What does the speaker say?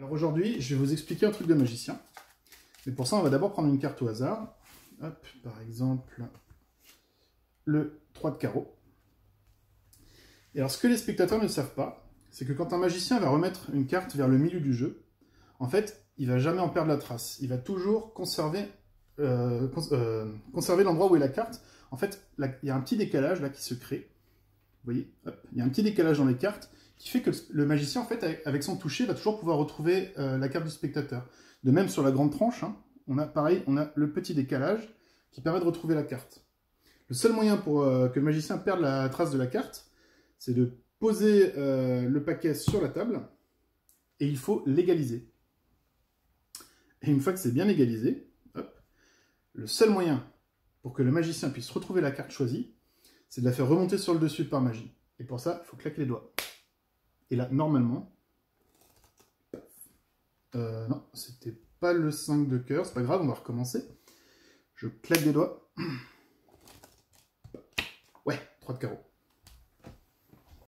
Alors aujourd'hui, je vais vous expliquer un truc de magicien. Mais pour ça, on va d'abord prendre une carte au hasard. Hop, par exemple, le 3 de carreau. Et alors, ce que les spectateurs ne savent pas, c'est que quand un magicien va remettre une carte vers le milieu du jeu, en fait, il va jamais en perdre la trace. Il va toujours conserver, euh, euh, conserver l'endroit où est la carte. En fait, il y a un petit décalage là qui se crée. Vous voyez? Il y a un petit décalage dans les cartes qui fait que le magicien, en fait, avec son toucher, va toujours pouvoir retrouver euh, la carte du spectateur. De même, sur la grande tranche, hein, on a pareil, on a le petit décalage qui permet de retrouver la carte. Le seul moyen pour euh, que le magicien perde la trace de la carte, c'est de poser euh, le paquet sur la table, et il faut l'égaliser. Et une fois que c'est bien égalisé, le seul moyen pour que le magicien puisse retrouver la carte choisie, c'est de la faire remonter sur le dessus par magie. Et pour ça, il faut claquer les doigts. Et là, normalement... Euh, non, c'était pas le 5 de cœur, c'est pas grave, on va recommencer. Je claque des doigts. Ouais, 3 de carreau.